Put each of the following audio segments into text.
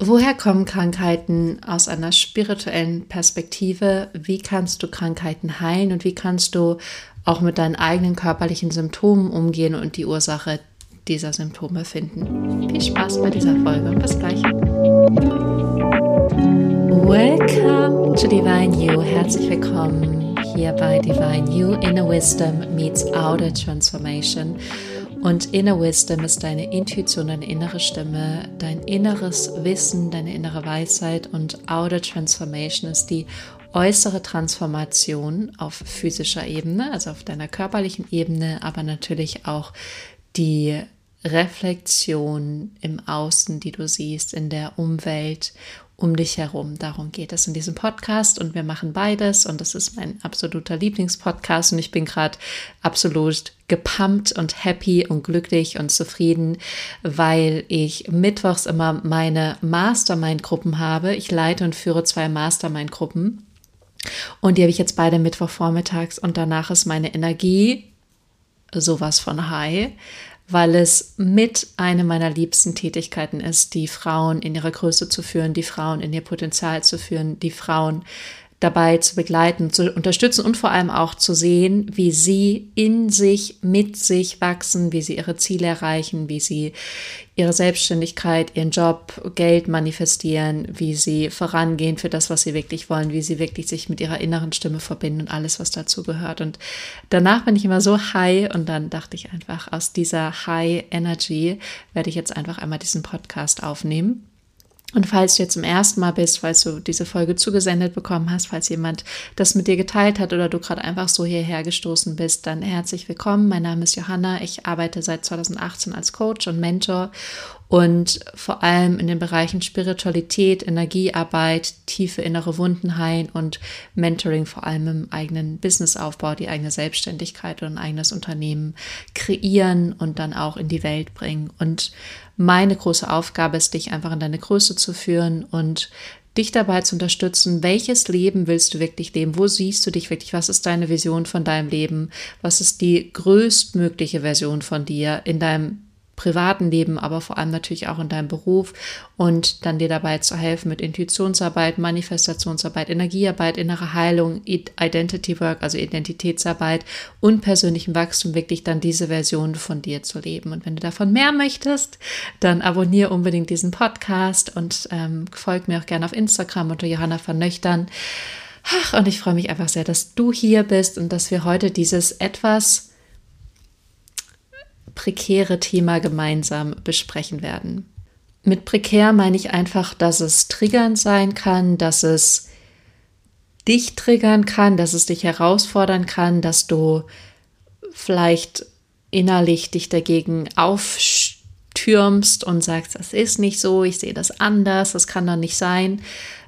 Woher kommen Krankheiten aus einer spirituellen Perspektive? Wie kannst du Krankheiten heilen und wie kannst du auch mit deinen eigenen körperlichen Symptomen umgehen und die Ursache dieser Symptome finden? Viel Spaß bei dieser Folge bis gleich. Welcome to Divine You. Herzlich willkommen hier bei Divine You. Inner Wisdom meets Outer Transformation. Und Inner Wisdom ist deine Intuition, deine innere Stimme, dein inneres Wissen, deine innere Weisheit und Outer Transformation ist die äußere Transformation auf physischer Ebene, also auf deiner körperlichen Ebene, aber natürlich auch die Reflexion im Außen, die du siehst, in der Umwelt um dich herum. Darum geht es in diesem Podcast und wir machen beides und das ist mein absoluter Lieblingspodcast und ich bin gerade absolut gepumpt und happy und glücklich und zufrieden, weil ich mittwochs immer meine Mastermind-Gruppen habe. Ich leite und führe zwei Mastermind-Gruppen und die habe ich jetzt beide Mittwochvormittags und danach ist meine Energie sowas von high, weil es mit einer meiner liebsten Tätigkeiten ist, die Frauen in ihrer Größe zu führen, die Frauen in ihr Potenzial zu führen, die Frauen dabei zu begleiten, zu unterstützen und vor allem auch zu sehen, wie sie in sich, mit sich wachsen, wie sie ihre Ziele erreichen, wie sie ihre Selbstständigkeit, ihren Job, Geld manifestieren, wie sie vorangehen für das, was sie wirklich wollen, wie sie wirklich sich mit ihrer inneren Stimme verbinden und alles, was dazu gehört. Und danach bin ich immer so high und dann dachte ich einfach, aus dieser High Energy werde ich jetzt einfach einmal diesen Podcast aufnehmen. Und falls du jetzt zum ersten Mal bist, falls du diese Folge zugesendet bekommen hast, falls jemand das mit dir geteilt hat oder du gerade einfach so hierher gestoßen bist, dann herzlich willkommen. Mein Name ist Johanna. Ich arbeite seit 2018 als Coach und Mentor und vor allem in den Bereichen Spiritualität, Energiearbeit, tiefe innere Wunden heilen und Mentoring vor allem im eigenen Businessaufbau, die eigene Selbstständigkeit und ein eigenes Unternehmen kreieren und dann auch in die Welt bringen. Und meine große Aufgabe ist, dich einfach in deine Größe zu führen und dich dabei zu unterstützen, welches Leben willst du wirklich leben? Wo siehst du dich wirklich? Was ist deine Vision von deinem Leben? Was ist die größtmögliche Version von dir in deinem privaten Leben, aber vor allem natürlich auch in deinem Beruf und dann dir dabei zu helfen mit Intuitionsarbeit, Manifestationsarbeit, Energiearbeit, innere Heilung, Identity Work, also Identitätsarbeit und persönlichem Wachstum, wirklich dann diese Version von dir zu leben. Und wenn du davon mehr möchtest, dann abonniere unbedingt diesen Podcast und ähm, folg mir auch gerne auf Instagram unter Johanna Vernöchtern. Ach, und ich freue mich einfach sehr, dass du hier bist und dass wir heute dieses etwas prekäre Thema gemeinsam besprechen werden. Mit prekär meine ich einfach, dass es triggernd sein kann, dass es dich triggern kann, dass es dich herausfordern kann, dass du vielleicht innerlich dich dagegen auftürmst und sagst, das ist nicht so, ich sehe das anders, das kann doch nicht sein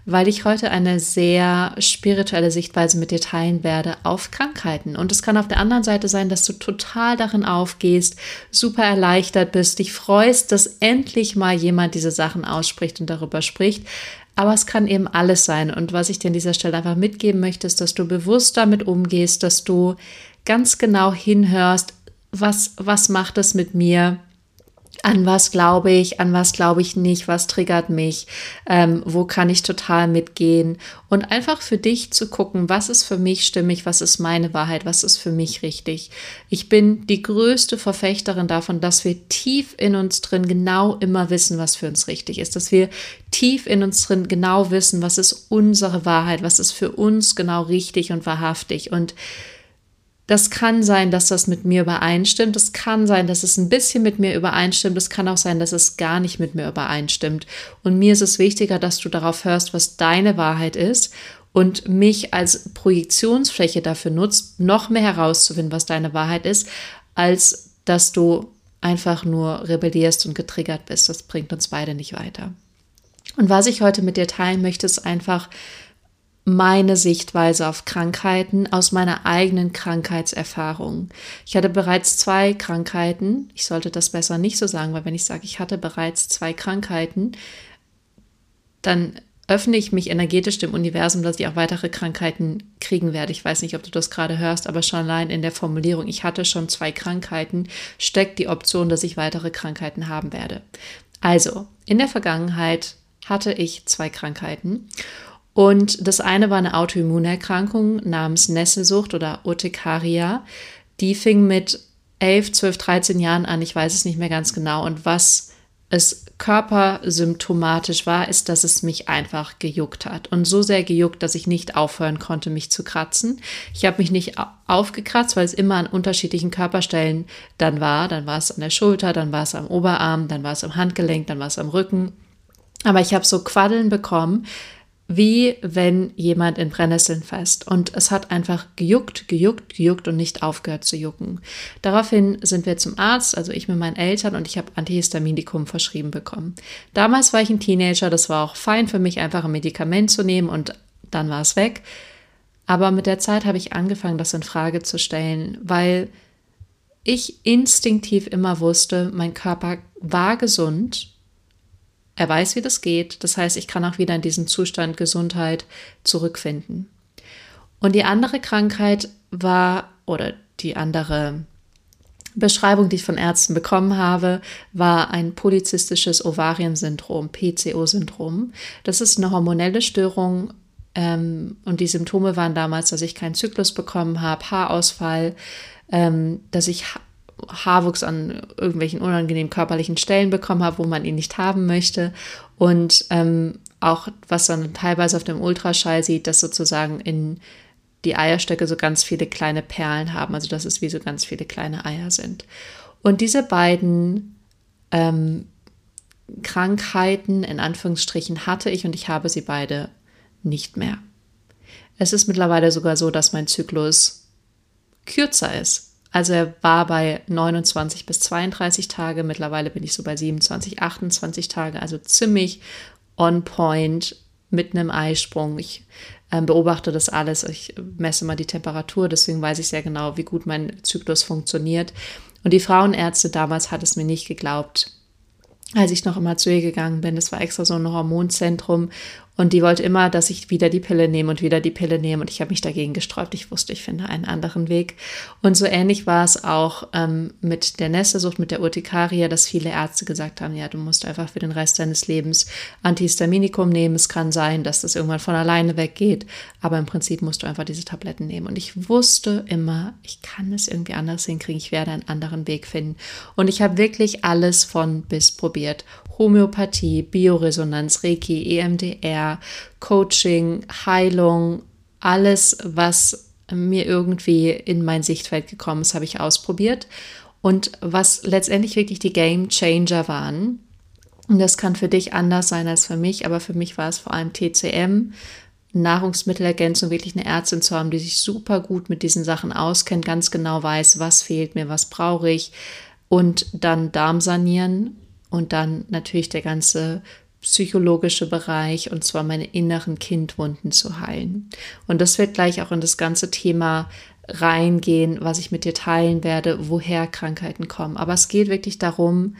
weil ich heute eine sehr spirituelle Sichtweise mit dir teilen werde auf Krankheiten. Und es kann auf der anderen Seite sein, dass du total darin aufgehst, super erleichtert bist, dich freust, dass endlich mal jemand diese Sachen ausspricht und darüber spricht. Aber es kann eben alles sein. Und was ich dir an dieser Stelle einfach mitgeben möchte, ist, dass du bewusst damit umgehst, dass du ganz genau hinhörst, was, was macht es mit mir? An was glaube ich, an was glaube ich nicht, was triggert mich, ähm, wo kann ich total mitgehen und einfach für dich zu gucken, was ist für mich stimmig, was ist meine Wahrheit, was ist für mich richtig. Ich bin die größte Verfechterin davon, dass wir tief in uns drin genau immer wissen, was für uns richtig ist, dass wir tief in uns drin genau wissen, was ist unsere Wahrheit, was ist für uns genau richtig und wahrhaftig und das kann sein, dass das mit mir übereinstimmt. Es kann sein, dass es ein bisschen mit mir übereinstimmt. Es kann auch sein, dass es gar nicht mit mir übereinstimmt. Und mir ist es wichtiger, dass du darauf hörst, was deine Wahrheit ist und mich als Projektionsfläche dafür nutzt, noch mehr herauszufinden, was deine Wahrheit ist, als dass du einfach nur rebellierst und getriggert bist. Das bringt uns beide nicht weiter. Und was ich heute mit dir teilen möchte, ist einfach, meine Sichtweise auf Krankheiten aus meiner eigenen Krankheitserfahrung. Ich hatte bereits zwei Krankheiten. Ich sollte das besser nicht so sagen, weil wenn ich sage, ich hatte bereits zwei Krankheiten, dann öffne ich mich energetisch dem Universum, dass ich auch weitere Krankheiten kriegen werde. Ich weiß nicht, ob du das gerade hörst, aber schon allein in der Formulierung, ich hatte schon zwei Krankheiten, steckt die Option, dass ich weitere Krankheiten haben werde. Also, in der Vergangenheit hatte ich zwei Krankheiten. Und das eine war eine Autoimmunerkrankung namens Nesselsucht oder Urtikaria. Die fing mit 11, 12, 13 Jahren an, ich weiß es nicht mehr ganz genau. Und was es körpersymptomatisch war, ist, dass es mich einfach gejuckt hat. Und so sehr gejuckt, dass ich nicht aufhören konnte, mich zu kratzen. Ich habe mich nicht aufgekratzt, weil es immer an unterschiedlichen Körperstellen dann war. Dann war es an der Schulter, dann war es am Oberarm, dann war es am Handgelenk, dann war es am Rücken. Aber ich habe so Quaddeln bekommen, wie wenn jemand in Brennnesseln fest. Und es hat einfach gejuckt, gejuckt, gejuckt und nicht aufgehört zu jucken. Daraufhin sind wir zum Arzt, also ich mit meinen Eltern, und ich habe Antihistaminikum verschrieben bekommen. Damals war ich ein Teenager, das war auch fein für mich, einfach ein Medikament zu nehmen und dann war es weg. Aber mit der Zeit habe ich angefangen, das in Frage zu stellen, weil ich instinktiv immer wusste, mein Körper war gesund er weiß, wie das geht. Das heißt, ich kann auch wieder in diesen Zustand Gesundheit zurückfinden. Und die andere Krankheit war, oder die andere Beschreibung, die ich von Ärzten bekommen habe, war ein polyzystisches Ovariensyndrom, PCO-Syndrom. Das ist eine hormonelle Störung ähm, und die Symptome waren damals, dass ich keinen Zyklus bekommen habe, Haarausfall, ähm, dass ich Haarwuchs an irgendwelchen unangenehmen körperlichen Stellen bekommen habe, wo man ihn nicht haben möchte. Und ähm, auch, was man teilweise auf dem Ultraschall sieht, dass sozusagen in die Eierstöcke so ganz viele kleine Perlen haben, also dass es wie so ganz viele kleine Eier sind. Und diese beiden ähm, Krankheiten in Anführungsstrichen hatte ich und ich habe sie beide nicht mehr. Es ist mittlerweile sogar so, dass mein Zyklus kürzer ist also er war bei 29 bis 32 Tage, mittlerweile bin ich so bei 27, 28 Tage, also ziemlich on point mit einem Eisprung. Ich äh, beobachte das alles, ich messe mal die Temperatur, deswegen weiß ich sehr genau, wie gut mein Zyklus funktioniert. Und die Frauenärzte damals hat es mir nicht geglaubt, als ich noch immer zu ihr gegangen bin. Das war extra so ein Hormonzentrum und die wollte immer, dass ich wieder die Pille nehme und wieder die Pille nehme. Und ich habe mich dagegen gesträubt. Ich wusste, ich finde einen anderen Weg. Und so ähnlich war es auch ähm, mit der Nesselsucht, mit der Urtikaria, dass viele Ärzte gesagt haben, ja, du musst einfach für den Rest deines Lebens Antihistaminikum nehmen. Es kann sein, dass das irgendwann von alleine weggeht. Aber im Prinzip musst du einfach diese Tabletten nehmen. Und ich wusste immer, ich kann es irgendwie anders hinkriegen. Ich werde einen anderen Weg finden. Und ich habe wirklich alles von bis probiert. Homöopathie, Bioresonanz, Reiki, EMDR, Coaching, Heilung, alles, was mir irgendwie in mein Sichtfeld gekommen ist, habe ich ausprobiert. Und was letztendlich wirklich die Game Changer waren, und das kann für dich anders sein als für mich, aber für mich war es vor allem TCM, Nahrungsmittelergänzung, wirklich eine Ärztin zu haben, die sich super gut mit diesen Sachen auskennt, ganz genau weiß, was fehlt mir, was brauche ich. Und dann Darm sanieren und dann natürlich der ganze psychologische Bereich und zwar meine inneren Kindwunden zu heilen. Und das wird gleich auch in das ganze Thema reingehen, was ich mit dir teilen werde, woher Krankheiten kommen. Aber es geht wirklich darum,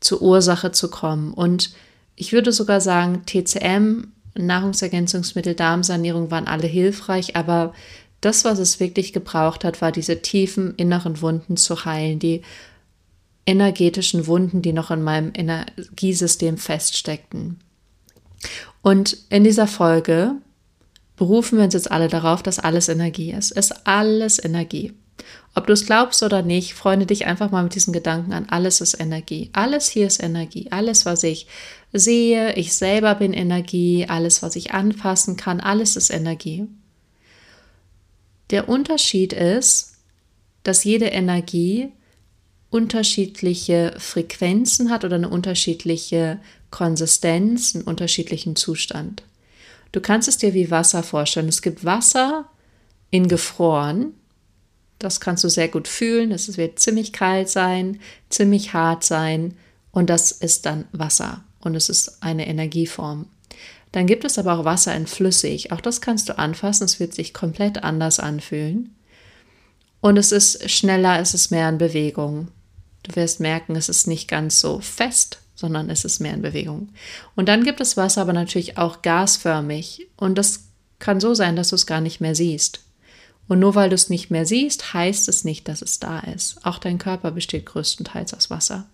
zur Ursache zu kommen. Und ich würde sogar sagen, TCM, Nahrungsergänzungsmittel, Darmsanierung waren alle hilfreich, aber das, was es wirklich gebraucht hat, war diese tiefen inneren Wunden zu heilen, die energetischen Wunden, die noch in meinem Energiesystem feststeckten. Und in dieser Folge berufen wir uns jetzt alle darauf, dass alles Energie ist. Ist alles Energie. Ob du es glaubst oder nicht, freunde dich einfach mal mit diesen Gedanken an. Alles ist Energie. Alles hier ist Energie. Alles, was ich sehe, ich selber bin Energie. Alles, was ich anfassen kann, alles ist Energie. Der Unterschied ist, dass jede Energie unterschiedliche Frequenzen hat oder eine unterschiedliche Konsistenz, einen unterschiedlichen Zustand. Du kannst es dir wie Wasser vorstellen. Es gibt Wasser in gefroren. Das kannst du sehr gut fühlen. Es wird ziemlich kalt sein, ziemlich hart sein und das ist dann Wasser und es ist eine Energieform. Dann gibt es aber auch Wasser in flüssig. Auch das kannst du anfassen. Es wird sich komplett anders anfühlen. Und es ist schneller, es ist mehr in Bewegung. Du wirst merken, es ist nicht ganz so fest, sondern es ist mehr in Bewegung. Und dann gibt es Wasser aber natürlich auch gasförmig. Und das kann so sein, dass du es gar nicht mehr siehst. Und nur weil du es nicht mehr siehst, heißt es nicht, dass es da ist. Auch dein Körper besteht größtenteils aus Wasser.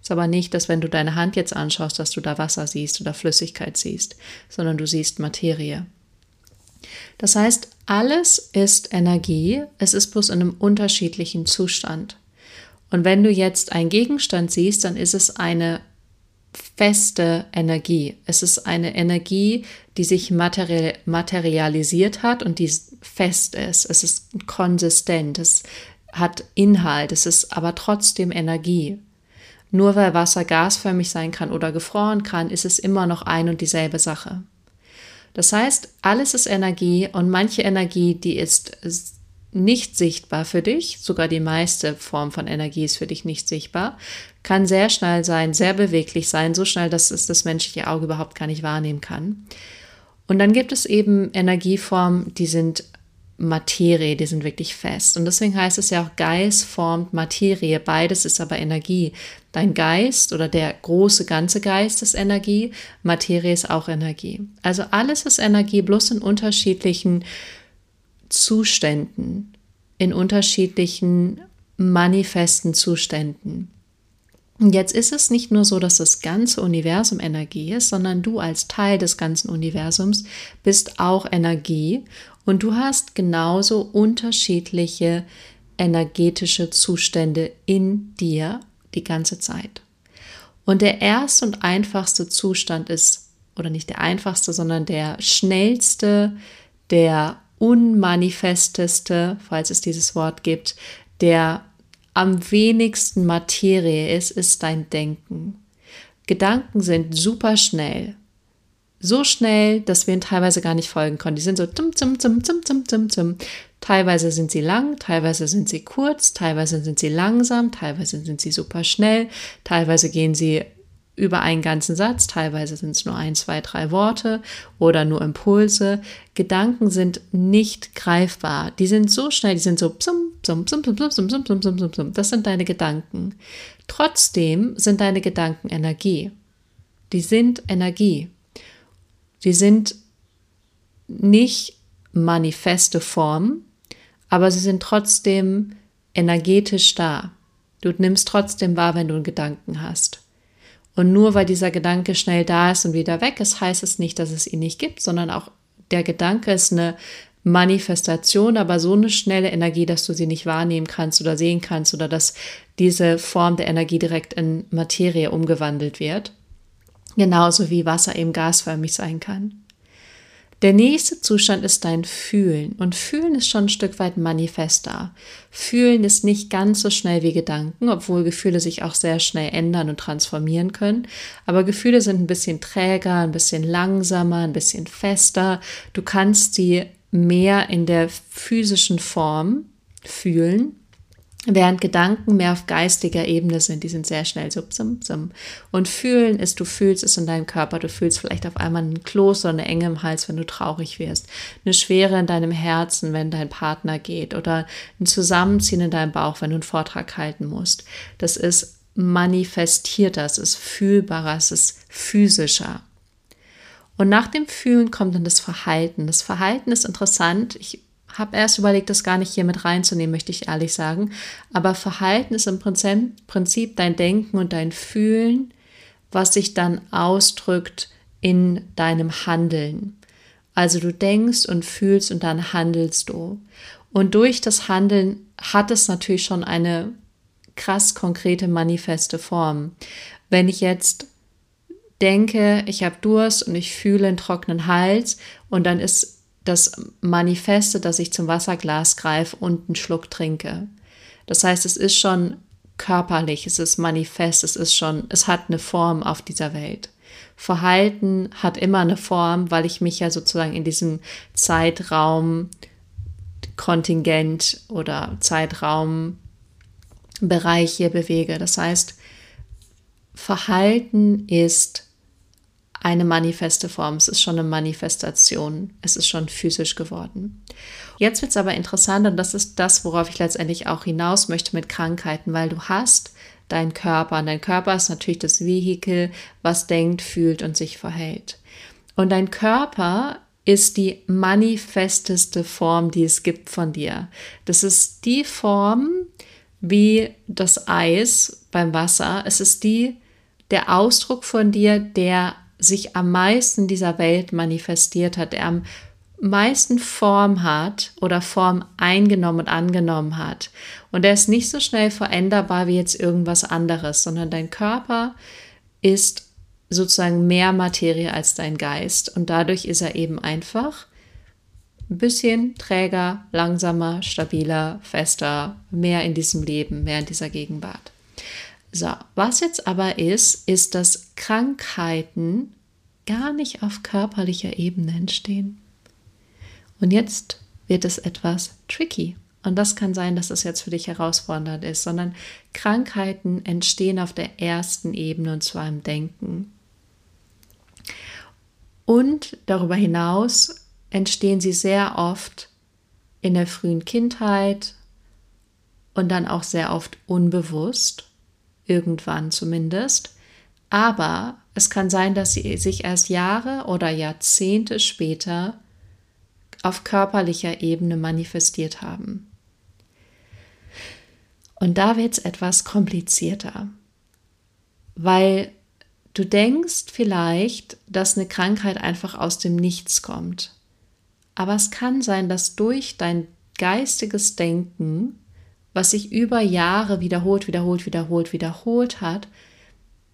Ist aber nicht, dass wenn du deine Hand jetzt anschaust, dass du da Wasser siehst oder Flüssigkeit siehst, sondern du siehst Materie. Das heißt, alles ist Energie, es ist bloß in einem unterschiedlichen Zustand. Und wenn du jetzt einen Gegenstand siehst, dann ist es eine feste Energie. Es ist eine Energie, die sich materi materialisiert hat und die fest ist. Es ist konsistent, es hat Inhalt, es ist aber trotzdem Energie. Nur weil Wasser gasförmig sein kann oder gefroren kann, ist es immer noch ein und dieselbe Sache. Das heißt, alles ist Energie und manche Energie, die ist nicht sichtbar für dich, sogar die meiste Form von Energie ist für dich nicht sichtbar, kann sehr schnell sein, sehr beweglich sein, so schnell, dass es das menschliche Auge überhaupt gar nicht wahrnehmen kann. Und dann gibt es eben Energieformen, die sind Materie, die sind wirklich fest. Und deswegen heißt es ja auch, Geist formt Materie. Beides ist aber Energie. Dein Geist oder der große ganze Geist ist Energie, Materie ist auch Energie. Also alles ist Energie, bloß in unterschiedlichen Zuständen, in unterschiedlichen manifesten Zuständen. Und jetzt ist es nicht nur so, dass das ganze Universum Energie ist, sondern du als Teil des ganzen Universums bist auch Energie und du hast genauso unterschiedliche energetische Zustände in dir die ganze Zeit. Und der erste und einfachste Zustand ist, oder nicht der einfachste, sondern der schnellste, der unmanifesteste, falls es dieses Wort gibt, der am wenigsten Materie ist, ist dein Denken. Gedanken sind super schnell. So schnell, dass wir ihnen teilweise gar nicht folgen können. Die sind so zum, zum, zum, zum, zum, zum, zum. Teilweise sind sie lang, teilweise sind sie kurz, teilweise sind sie langsam, teilweise sind sie super schnell, teilweise gehen sie über einen ganzen Satz, teilweise sind es nur ein, zwei, drei Worte oder nur Impulse. Gedanken sind nicht greifbar. Die sind so schnell, die sind so psum, psum, psum, psum, psum, psum, psum, psum, psum. Das sind deine Gedanken. Trotzdem sind deine Gedanken Energie. Die sind Energie. Die sind nicht manifeste Form, aber sie sind trotzdem energetisch da. Du nimmst trotzdem wahr, wenn du einen Gedanken hast. Und nur weil dieser Gedanke schnell da ist und wieder weg ist, heißt es nicht, dass es ihn nicht gibt, sondern auch der Gedanke ist eine Manifestation, aber so eine schnelle Energie, dass du sie nicht wahrnehmen kannst oder sehen kannst oder dass diese Form der Energie direkt in Materie umgewandelt wird. Genauso wie Wasser eben gasförmig sein kann. Der nächste Zustand ist dein Fühlen. Und Fühlen ist schon ein Stück weit manifester. Fühlen ist nicht ganz so schnell wie Gedanken, obwohl Gefühle sich auch sehr schnell ändern und transformieren können. Aber Gefühle sind ein bisschen träger, ein bisschen langsamer, ein bisschen fester. Du kannst sie mehr in der physischen Form fühlen Während Gedanken mehr auf geistiger Ebene sind, die sind sehr schnell so zum, zum. Und fühlen ist, du fühlst es in deinem Körper, du fühlst vielleicht auf einmal einen Kloß oder eine Enge im Hals, wenn du traurig wirst, eine Schwere in deinem Herzen, wenn dein Partner geht oder ein Zusammenziehen in deinem Bauch, wenn du einen Vortrag halten musst. Das ist manifestierter, es ist fühlbarer, es ist physischer. Und nach dem Fühlen kommt dann das Verhalten. Das Verhalten ist interessant. Ich habe erst überlegt, das gar nicht hier mit reinzunehmen, möchte ich ehrlich sagen. Aber Verhalten ist im Prinzip dein Denken und dein Fühlen, was sich dann ausdrückt in deinem Handeln. Also du denkst und fühlst und dann handelst du. Und durch das Handeln hat es natürlich schon eine krass konkrete manifeste Form. Wenn ich jetzt denke, ich habe Durst und ich fühle einen trockenen Hals und dann ist das Manifeste, dass ich zum Wasserglas greife und einen Schluck trinke. Das heißt, es ist schon körperlich, es ist manifest, es ist schon, es hat eine Form auf dieser Welt. Verhalten hat immer eine Form, weil ich mich ja sozusagen in diesem Zeitraum Kontingent oder Zeitraumbereich hier bewege. Das heißt, Verhalten ist eine manifeste Form. Es ist schon eine Manifestation. Es ist schon physisch geworden. Jetzt wird es aber interessant und das ist das, worauf ich letztendlich auch hinaus möchte mit Krankheiten, weil du hast deinen Körper und dein Körper ist natürlich das Vehikel, was denkt, fühlt und sich verhält. Und dein Körper ist die manifesteste Form, die es gibt von dir. Das ist die Form, wie das Eis beim Wasser. Es ist die, der Ausdruck von dir, der sich am meisten dieser Welt manifestiert hat, der am meisten Form hat oder Form eingenommen und angenommen hat. Und der ist nicht so schnell veränderbar wie jetzt irgendwas anderes, sondern dein Körper ist sozusagen mehr Materie als dein Geist. Und dadurch ist er eben einfach ein bisschen träger, langsamer, stabiler, fester, mehr in diesem Leben, mehr in dieser Gegenwart. So, was jetzt aber ist, ist, dass Krankheiten gar nicht auf körperlicher Ebene entstehen. Und jetzt wird es etwas tricky. Und das kann sein, dass es jetzt für dich herausfordernd ist, sondern Krankheiten entstehen auf der ersten Ebene und zwar im Denken. Und darüber hinaus entstehen sie sehr oft in der frühen Kindheit und dann auch sehr oft unbewusst, irgendwann zumindest. Aber es kann sein, dass sie sich erst Jahre oder Jahrzehnte später auf körperlicher Ebene manifestiert haben. Und da wird es etwas komplizierter, weil du denkst vielleicht, dass eine Krankheit einfach aus dem Nichts kommt. Aber es kann sein, dass durch dein geistiges Denken, was sich über Jahre wiederholt, wiederholt, wiederholt, wiederholt hat,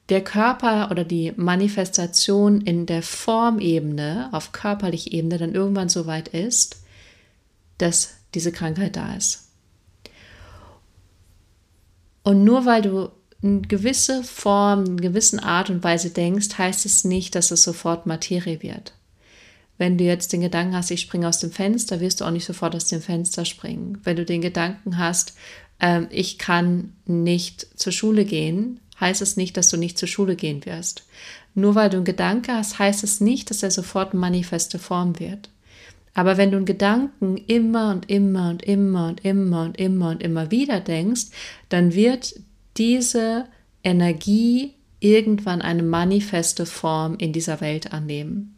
der Körper oder die Manifestation in der Formebene, auf körperlicher Ebene, dann irgendwann so weit ist, dass diese Krankheit da ist. Und nur weil du eine gewisse Form, eine gewisse Art und Weise denkst, heißt es nicht, dass es sofort Materie wird. Wenn du jetzt den Gedanken hast, ich springe aus dem Fenster, wirst du auch nicht sofort aus dem Fenster springen. Wenn du den Gedanken hast, äh, ich kann nicht zur Schule gehen, heißt es nicht, dass du nicht zur Schule gehen wirst. Nur weil du einen Gedanke hast, heißt es nicht, dass er sofort manifeste Form wird. Aber wenn du einen Gedanken immer und immer und immer und immer und immer und immer wieder denkst, dann wird diese Energie irgendwann eine manifeste Form in dieser Welt annehmen.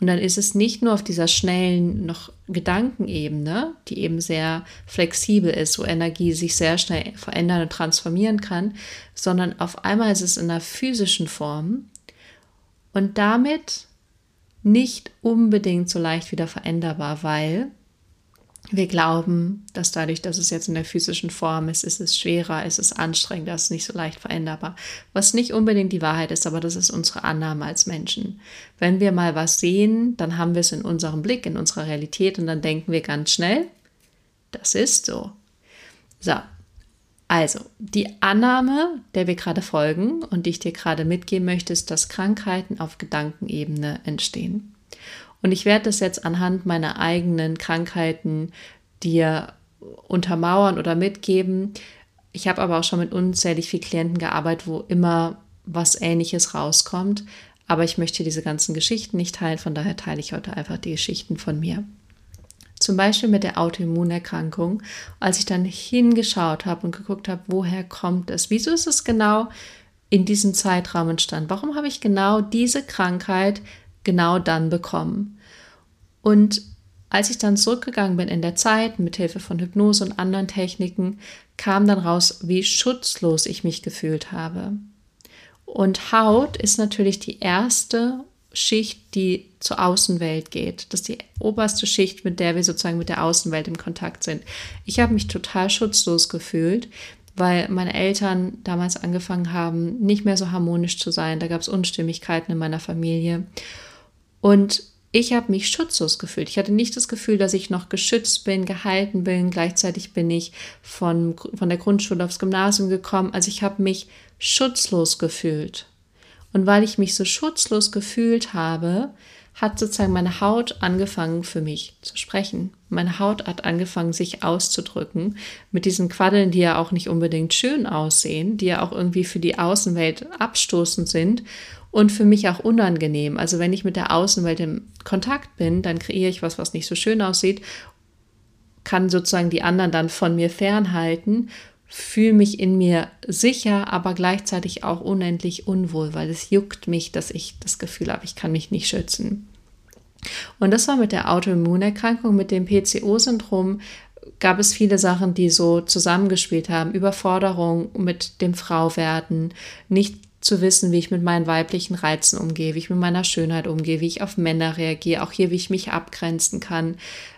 Und dann ist es nicht nur auf dieser schnellen noch Gedankenebene, die eben sehr flexibel ist, wo Energie sich sehr schnell verändern und transformieren kann, sondern auf einmal ist es in einer physischen Form und damit nicht unbedingt so leicht wieder veränderbar, weil wir glauben, dass dadurch, dass es jetzt in der physischen Form ist, ist es schwerer, ist es anstrengender, ist nicht so leicht veränderbar. Was nicht unbedingt die Wahrheit ist, aber das ist unsere Annahme als Menschen. Wenn wir mal was sehen, dann haben wir es in unserem Blick, in unserer Realität und dann denken wir ganz schnell, das ist so. So, also die Annahme, der wir gerade folgen und die ich dir gerade mitgeben möchte, ist, dass Krankheiten auf Gedankenebene entstehen. Und ich werde das jetzt anhand meiner eigenen Krankheiten dir untermauern oder mitgeben. Ich habe aber auch schon mit unzählig vielen Klienten gearbeitet, wo immer was Ähnliches rauskommt. Aber ich möchte diese ganzen Geschichten nicht teilen, von daher teile ich heute einfach die Geschichten von mir. Zum Beispiel mit der Autoimmunerkrankung, als ich dann hingeschaut habe und geguckt habe, woher kommt es? Wieso ist es genau in diesem Zeitraum entstanden? Warum habe ich genau diese Krankheit genau dann bekommen. Und als ich dann zurückgegangen bin in der Zeit mit Hilfe von Hypnose und anderen Techniken, kam dann raus, wie schutzlos ich mich gefühlt habe. Und Haut ist natürlich die erste Schicht, die zur Außenwelt geht. Das ist die oberste Schicht, mit der wir sozusagen mit der Außenwelt im Kontakt sind. Ich habe mich total schutzlos gefühlt, weil meine Eltern damals angefangen haben, nicht mehr so harmonisch zu sein. Da gab es Unstimmigkeiten in meiner Familie. Und ich habe mich schutzlos gefühlt. Ich hatte nicht das Gefühl, dass ich noch geschützt bin, gehalten bin. Gleichzeitig bin ich von, von der Grundschule aufs Gymnasium gekommen. Also ich habe mich schutzlos gefühlt. Und weil ich mich so schutzlos gefühlt habe, hat sozusagen meine Haut angefangen für mich zu sprechen. Meine Haut hat angefangen, sich auszudrücken mit diesen Quaddeln, die ja auch nicht unbedingt schön aussehen, die ja auch irgendwie für die Außenwelt abstoßend sind und für mich auch unangenehm. Also wenn ich mit der Außenwelt im Kontakt bin, dann kreiere ich was, was nicht so schön aussieht, kann sozusagen die anderen dann von mir fernhalten, fühle mich in mir sicher, aber gleichzeitig auch unendlich unwohl, weil es juckt mich, dass ich das Gefühl habe, ich kann mich nicht schützen. Und das war mit der Autoimmunerkrankung, mit dem PCO-Syndrom gab es viele Sachen, die so zusammengespielt haben. Überforderung mit dem Frauwerden, nicht zu wissen, wie ich mit meinen weiblichen Reizen umgehe, wie ich mit meiner Schönheit umgehe, wie ich auf Männer reagiere, auch hier, wie ich mich abgrenzen kann.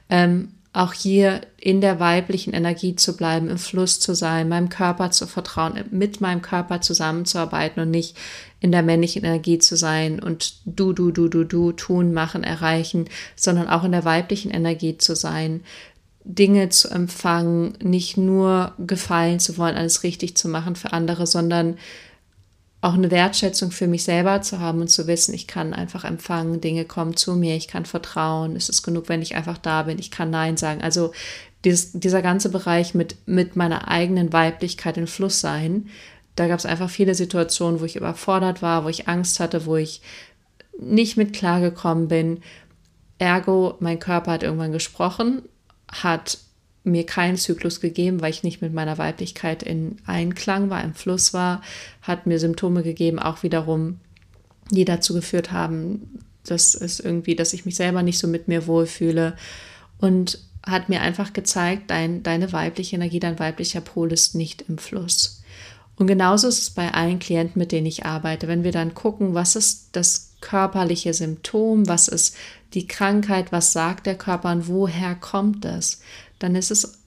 Ähm, auch hier in der weiblichen Energie zu bleiben, im Fluss zu sein, meinem Körper zu vertrauen, mit meinem Körper zusammenzuarbeiten und nicht in der männlichen Energie zu sein und du, du, du, du, du, tun, machen, erreichen, sondern auch in der weiblichen Energie zu sein, Dinge zu empfangen, nicht nur gefallen zu wollen, alles richtig zu machen für andere, sondern auch eine Wertschätzung für mich selber zu haben und zu wissen, ich kann einfach empfangen, Dinge kommen zu mir, ich kann vertrauen, es ist genug, wenn ich einfach da bin, ich kann Nein sagen. Also dieses, dieser ganze Bereich mit, mit meiner eigenen Weiblichkeit in Fluss sein, da gab es einfach viele Situationen, wo ich überfordert war, wo ich Angst hatte, wo ich nicht mit klargekommen bin. Ergo, mein Körper hat irgendwann gesprochen, hat mir keinen Zyklus gegeben, weil ich nicht mit meiner Weiblichkeit in Einklang war, im Fluss war, hat mir Symptome gegeben, auch wiederum, die dazu geführt haben, dass es irgendwie, dass ich mich selber nicht so mit mir wohlfühle und hat mir einfach gezeigt, dein, deine weibliche Energie, dein weiblicher Pol ist nicht im Fluss. Und genauso ist es bei allen Klienten, mit denen ich arbeite. Wenn wir dann gucken, was ist das körperliche Symptom, was ist die Krankheit, was sagt der Körper und woher kommt das, dann ist es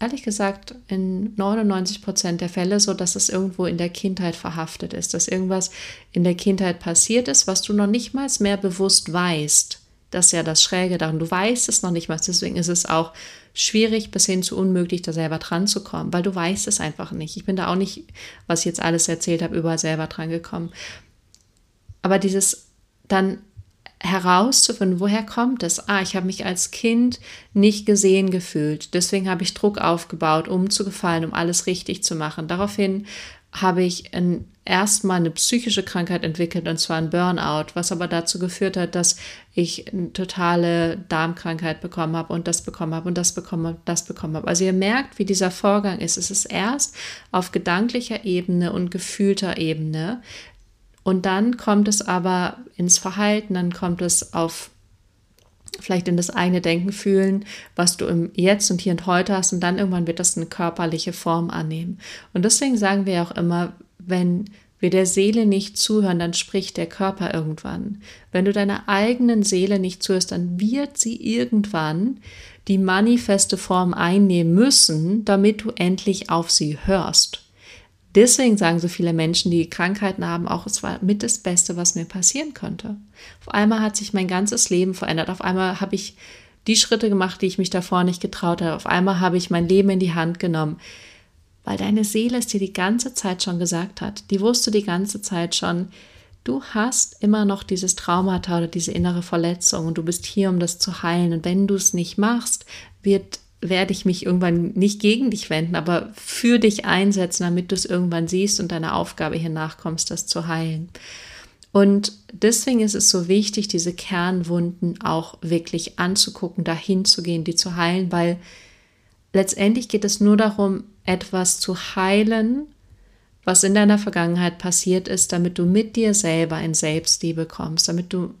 ehrlich gesagt in 99 Prozent der Fälle so, dass es irgendwo in der Kindheit verhaftet ist, dass irgendwas in der Kindheit passiert ist, was du noch nicht mal mehr bewusst weißt. Das ist ja das Schräge daran. Du weißt es noch nicht mal. Deswegen ist es auch schwierig bis hin zu unmöglich, da selber dran zu kommen, weil du weißt es einfach nicht. Ich bin da auch nicht, was ich jetzt alles erzählt habe, überall selber dran gekommen. Aber dieses dann herauszufinden, woher kommt es? Ah, ich habe mich als Kind nicht gesehen gefühlt. Deswegen habe ich Druck aufgebaut, um zu gefallen, um alles richtig zu machen. Daraufhin habe ich erstmal eine psychische Krankheit entwickelt, und zwar ein Burnout, was aber dazu geführt hat, dass ich eine totale Darmkrankheit bekommen habe und das bekommen habe und das bekommen habe, das bekommen habe. Also ihr merkt, wie dieser Vorgang ist. Es ist erst auf gedanklicher Ebene und gefühlter Ebene, und dann kommt es aber ins Verhalten, dann kommt es auf vielleicht in das eigene Denken fühlen, was du im Jetzt und hier und heute hast und dann irgendwann wird das eine körperliche Form annehmen. Und deswegen sagen wir auch immer, wenn wir der Seele nicht zuhören, dann spricht der Körper irgendwann. Wenn du deiner eigenen Seele nicht zuhörst, dann wird sie irgendwann die manifeste Form einnehmen müssen, damit du endlich auf sie hörst. Deswegen sagen so viele Menschen, die Krankheiten haben, auch es war mit das Beste, was mir passieren konnte. Auf einmal hat sich mein ganzes Leben verändert. Auf einmal habe ich die Schritte gemacht, die ich mich davor nicht getraut habe. Auf einmal habe ich mein Leben in die Hand genommen, weil deine Seele es dir die ganze Zeit schon gesagt hat. Die wusste die ganze Zeit schon, du hast immer noch dieses Traumata oder diese innere Verletzung und du bist hier, um das zu heilen. Und wenn du es nicht machst, wird werde ich mich irgendwann nicht gegen dich wenden, aber für dich einsetzen, damit du es irgendwann siehst und deiner Aufgabe hier nachkommst, das zu heilen. Und deswegen ist es so wichtig, diese Kernwunden auch wirklich anzugucken, dahin zu gehen, die zu heilen, weil letztendlich geht es nur darum, etwas zu heilen, was in deiner Vergangenheit passiert ist, damit du mit dir selber in Selbstliebe kommst, damit du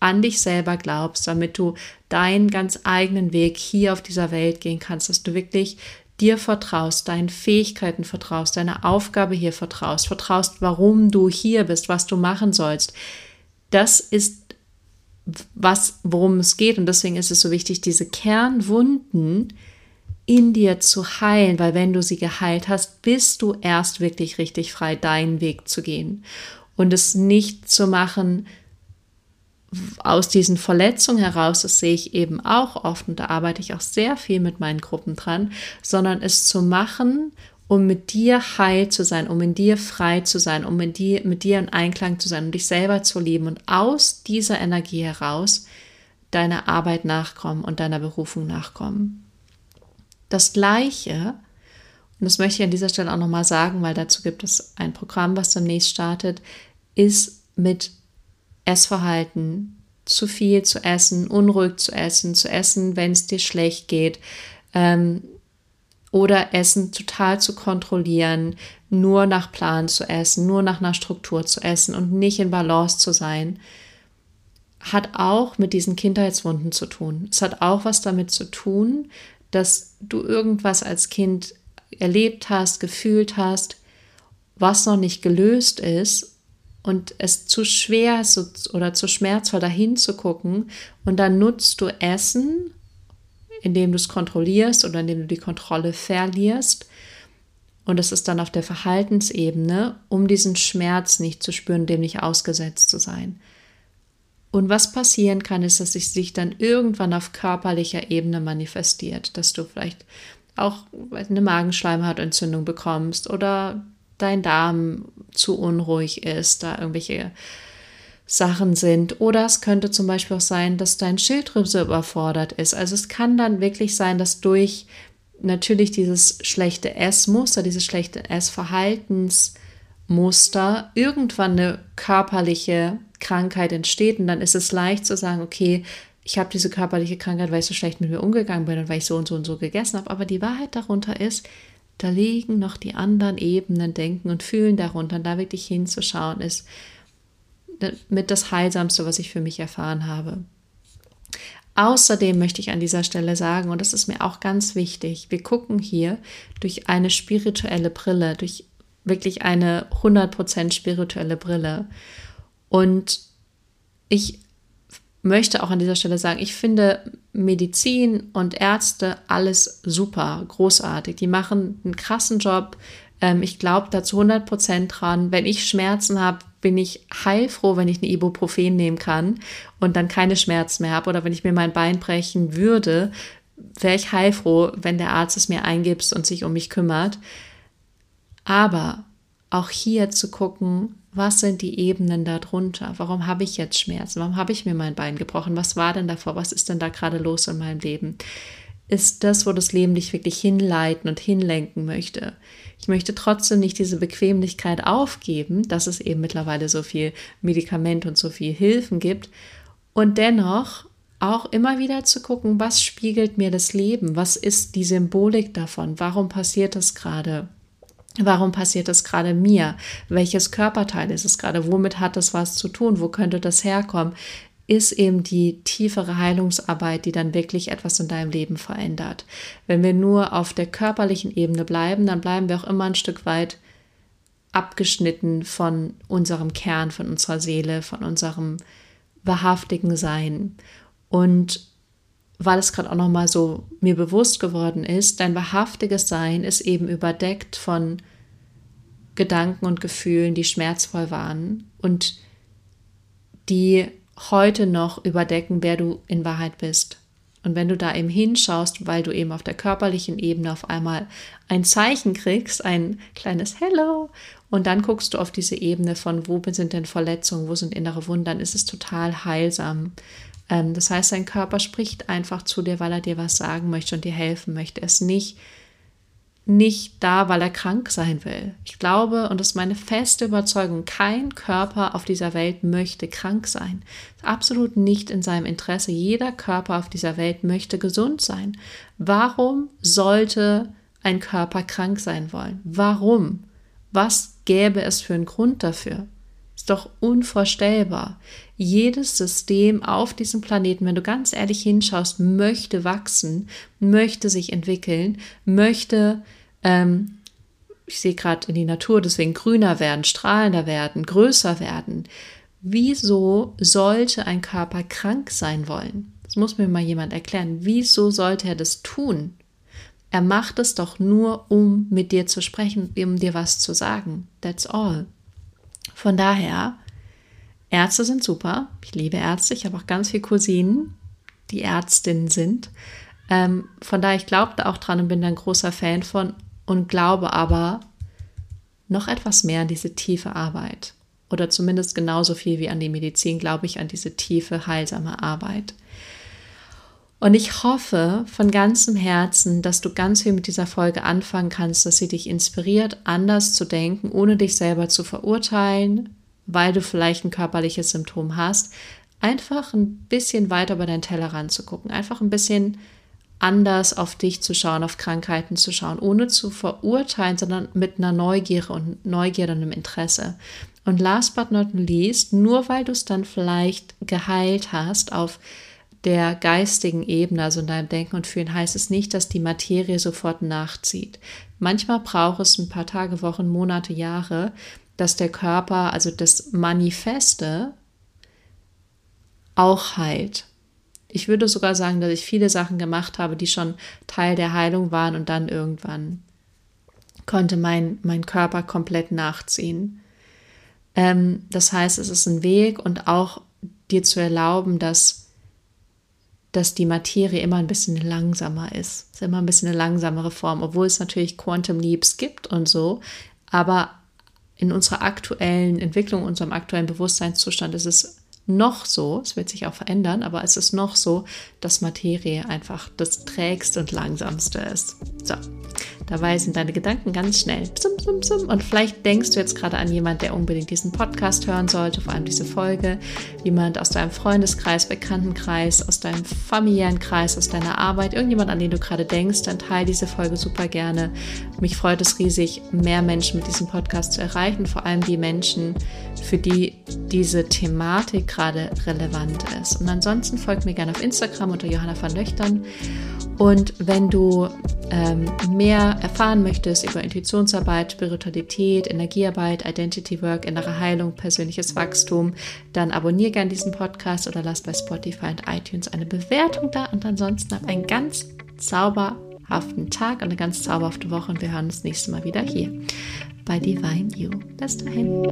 an dich selber glaubst, damit du deinen ganz eigenen Weg hier auf dieser Welt gehen kannst, dass du wirklich dir vertraust, deinen Fähigkeiten vertraust, deiner Aufgabe hier vertraust, vertraust, warum du hier bist, was du machen sollst. Das ist was, worum es geht. Und deswegen ist es so wichtig, diese Kernwunden in dir zu heilen, weil wenn du sie geheilt hast, bist du erst wirklich richtig frei, deinen Weg zu gehen. Und es nicht zu machen, aus diesen Verletzungen heraus, das sehe ich eben auch oft und da arbeite ich auch sehr viel mit meinen Gruppen dran, sondern es zu machen, um mit dir heil zu sein, um in dir frei zu sein, um mit dir, mit dir in Einklang zu sein, um dich selber zu lieben und aus dieser Energie heraus deiner Arbeit nachkommen und deiner Berufung nachkommen. Das Gleiche, und das möchte ich an dieser Stelle auch nochmal sagen, weil dazu gibt es ein Programm, was demnächst startet, ist mit Essverhalten, zu viel zu essen, unruhig zu essen, zu essen, wenn es dir schlecht geht, ähm, oder Essen total zu kontrollieren, nur nach Plan zu essen, nur nach einer Struktur zu essen und nicht in Balance zu sein, hat auch mit diesen Kindheitswunden zu tun. Es hat auch was damit zu tun, dass du irgendwas als Kind erlebt hast, gefühlt hast, was noch nicht gelöst ist und es zu schwer ist oder zu schmerzvoll dahin zu gucken und dann nutzt du Essen, indem du es kontrollierst oder indem du die Kontrolle verlierst und das ist dann auf der Verhaltensebene, um diesen Schmerz nicht zu spüren, dem nicht ausgesetzt zu sein. Und was passieren kann, ist, dass es sich dann irgendwann auf körperlicher Ebene manifestiert, dass du vielleicht auch eine Magenschleimhautentzündung bekommst oder dein Darm zu unruhig ist, da irgendwelche Sachen sind. Oder es könnte zum Beispiel auch sein, dass dein Schilddrüse überfordert ist. Also es kann dann wirklich sein, dass durch natürlich dieses schlechte Essmuster, dieses schlechte Essverhaltensmuster irgendwann eine körperliche Krankheit entsteht und dann ist es leicht zu sagen, okay, ich habe diese körperliche Krankheit, weil ich so schlecht mit mir umgegangen bin und weil ich so und so und so gegessen habe. Aber die Wahrheit darunter ist, da liegen noch die anderen Ebenen, Denken und Fühlen darunter. Und da wirklich hinzuschauen, ist mit das Heilsamste, was ich für mich erfahren habe. Außerdem möchte ich an dieser Stelle sagen, und das ist mir auch ganz wichtig, wir gucken hier durch eine spirituelle Brille, durch wirklich eine 100% spirituelle Brille. Und ich möchte auch an dieser Stelle sagen, ich finde Medizin und Ärzte alles super, großartig. Die machen einen krassen Job. Ähm, ich glaube da zu 100% dran. Wenn ich Schmerzen habe, bin ich heilfroh, wenn ich eine Ibuprofen nehmen kann und dann keine Schmerzen mehr habe. Oder wenn ich mir mein Bein brechen würde, wäre ich heilfroh, wenn der Arzt es mir eingibt und sich um mich kümmert. Aber auch hier zu gucken, was sind die Ebenen darunter? Warum habe ich jetzt Schmerzen? Warum habe ich mir mein Bein gebrochen? Was war denn davor? Was ist denn da gerade los in meinem Leben? Ist das, wo das Leben dich wirklich hinleiten und hinlenken möchte? Ich möchte trotzdem nicht diese Bequemlichkeit aufgeben, dass es eben mittlerweile so viel Medikament und so viel Hilfen gibt. Und dennoch auch immer wieder zu gucken, was spiegelt mir das Leben? Was ist die Symbolik davon? Warum passiert das gerade? Warum passiert das gerade mir? Welches Körperteil ist es gerade? Womit hat das was zu tun? Wo könnte das herkommen? ist eben die tiefere Heilungsarbeit, die dann wirklich etwas in deinem Leben verändert. Wenn wir nur auf der körperlichen Ebene bleiben, dann bleiben wir auch immer ein Stück weit abgeschnitten von unserem Kern, von unserer Seele, von unserem wahrhaftigen Sein. Und weil es gerade auch noch mal so mir bewusst geworden ist, dein wahrhaftiges Sein ist eben überdeckt von Gedanken und Gefühlen, die schmerzvoll waren und die heute noch überdecken, wer du in Wahrheit bist. Und wenn du da eben hinschaust, weil du eben auf der körperlichen Ebene auf einmal ein Zeichen kriegst, ein kleines Hello, und dann guckst du auf diese Ebene von, wo sind denn Verletzungen, wo sind innere Wunden, dann ist es total heilsam. Ähm, das heißt, dein Körper spricht einfach zu dir, weil er dir was sagen möchte und dir helfen möchte. Es nicht nicht da, weil er krank sein will. Ich glaube, und das ist meine feste Überzeugung, kein Körper auf dieser Welt möchte krank sein. Absolut nicht in seinem Interesse. Jeder Körper auf dieser Welt möchte gesund sein. Warum sollte ein Körper krank sein wollen? Warum? Was gäbe es für einen Grund dafür? Doch unvorstellbar. Jedes System auf diesem Planeten, wenn du ganz ehrlich hinschaust, möchte wachsen, möchte sich entwickeln, möchte ähm, ich sehe gerade in die Natur, deswegen grüner werden, strahlender werden, größer werden. Wieso sollte ein Körper krank sein wollen? Das muss mir mal jemand erklären. Wieso sollte er das tun? Er macht es doch nur, um mit dir zu sprechen, um dir was zu sagen. That's all. Von daher, Ärzte sind super. Ich liebe Ärzte. Ich habe auch ganz viele Cousinen, die Ärztinnen sind. Ähm, von daher, ich glaube da auch dran und bin da ein großer Fan von und glaube aber noch etwas mehr an diese tiefe Arbeit. Oder zumindest genauso viel wie an die Medizin glaube ich an diese tiefe, heilsame Arbeit. Und ich hoffe von ganzem Herzen, dass du ganz viel mit dieser Folge anfangen kannst, dass sie dich inspiriert, anders zu denken, ohne dich selber zu verurteilen, weil du vielleicht ein körperliches Symptom hast. Einfach ein bisschen weiter über deinen Teller zu gucken, einfach ein bisschen anders auf dich zu schauen, auf Krankheiten zu schauen, ohne zu verurteilen, sondern mit einer Neugier und Neugierde und einem Interesse. Und last but not least, nur weil du es dann vielleicht geheilt hast auf der geistigen Ebene, also in deinem Denken und Fühlen, heißt es nicht, dass die Materie sofort nachzieht. Manchmal braucht es ein paar Tage, Wochen, Monate, Jahre, dass der Körper, also das Manifeste, auch heilt. Ich würde sogar sagen, dass ich viele Sachen gemacht habe, die schon Teil der Heilung waren und dann irgendwann konnte mein, mein Körper komplett nachziehen. Ähm, das heißt, es ist ein Weg und auch dir zu erlauben, dass dass die Materie immer ein bisschen langsamer ist. Es ist immer ein bisschen eine langsamere Form, obwohl es natürlich Quantum Leaps gibt und so. Aber in unserer aktuellen Entwicklung, unserem aktuellen Bewusstseinszustand ist es noch so, es wird sich auch verändern, aber es ist noch so, dass Materie einfach das trägste und langsamste ist. So, Dabei sind deine Gedanken ganz schnell. Und vielleicht denkst du jetzt gerade an jemanden, der unbedingt diesen Podcast hören sollte, vor allem diese Folge. Jemand aus deinem Freundeskreis, Bekanntenkreis, aus deinem familiären Kreis, aus deiner Arbeit, irgendjemand, an den du gerade denkst, dann teile diese Folge super gerne. Mich freut es riesig, mehr Menschen mit diesem Podcast zu erreichen, vor allem die Menschen, für die diese Thematik gerade relevant ist. Und ansonsten folgt mir gerne auf Instagram unter Johanna van Löchtern. Und wenn du ähm, mehr erfahren möchtest über Intuitionsarbeit, Spiritualität, Energiearbeit, Identity Work, innere Heilung, persönliches Wachstum, dann abonniere gerne diesen Podcast oder lass bei Spotify und iTunes eine Bewertung da. Und ansonsten hab einen ganz zauberhaften Tag und eine ganz zauberhafte Woche und wir hören uns nächstes Mal wieder hier bei Divine You. Bis dahin.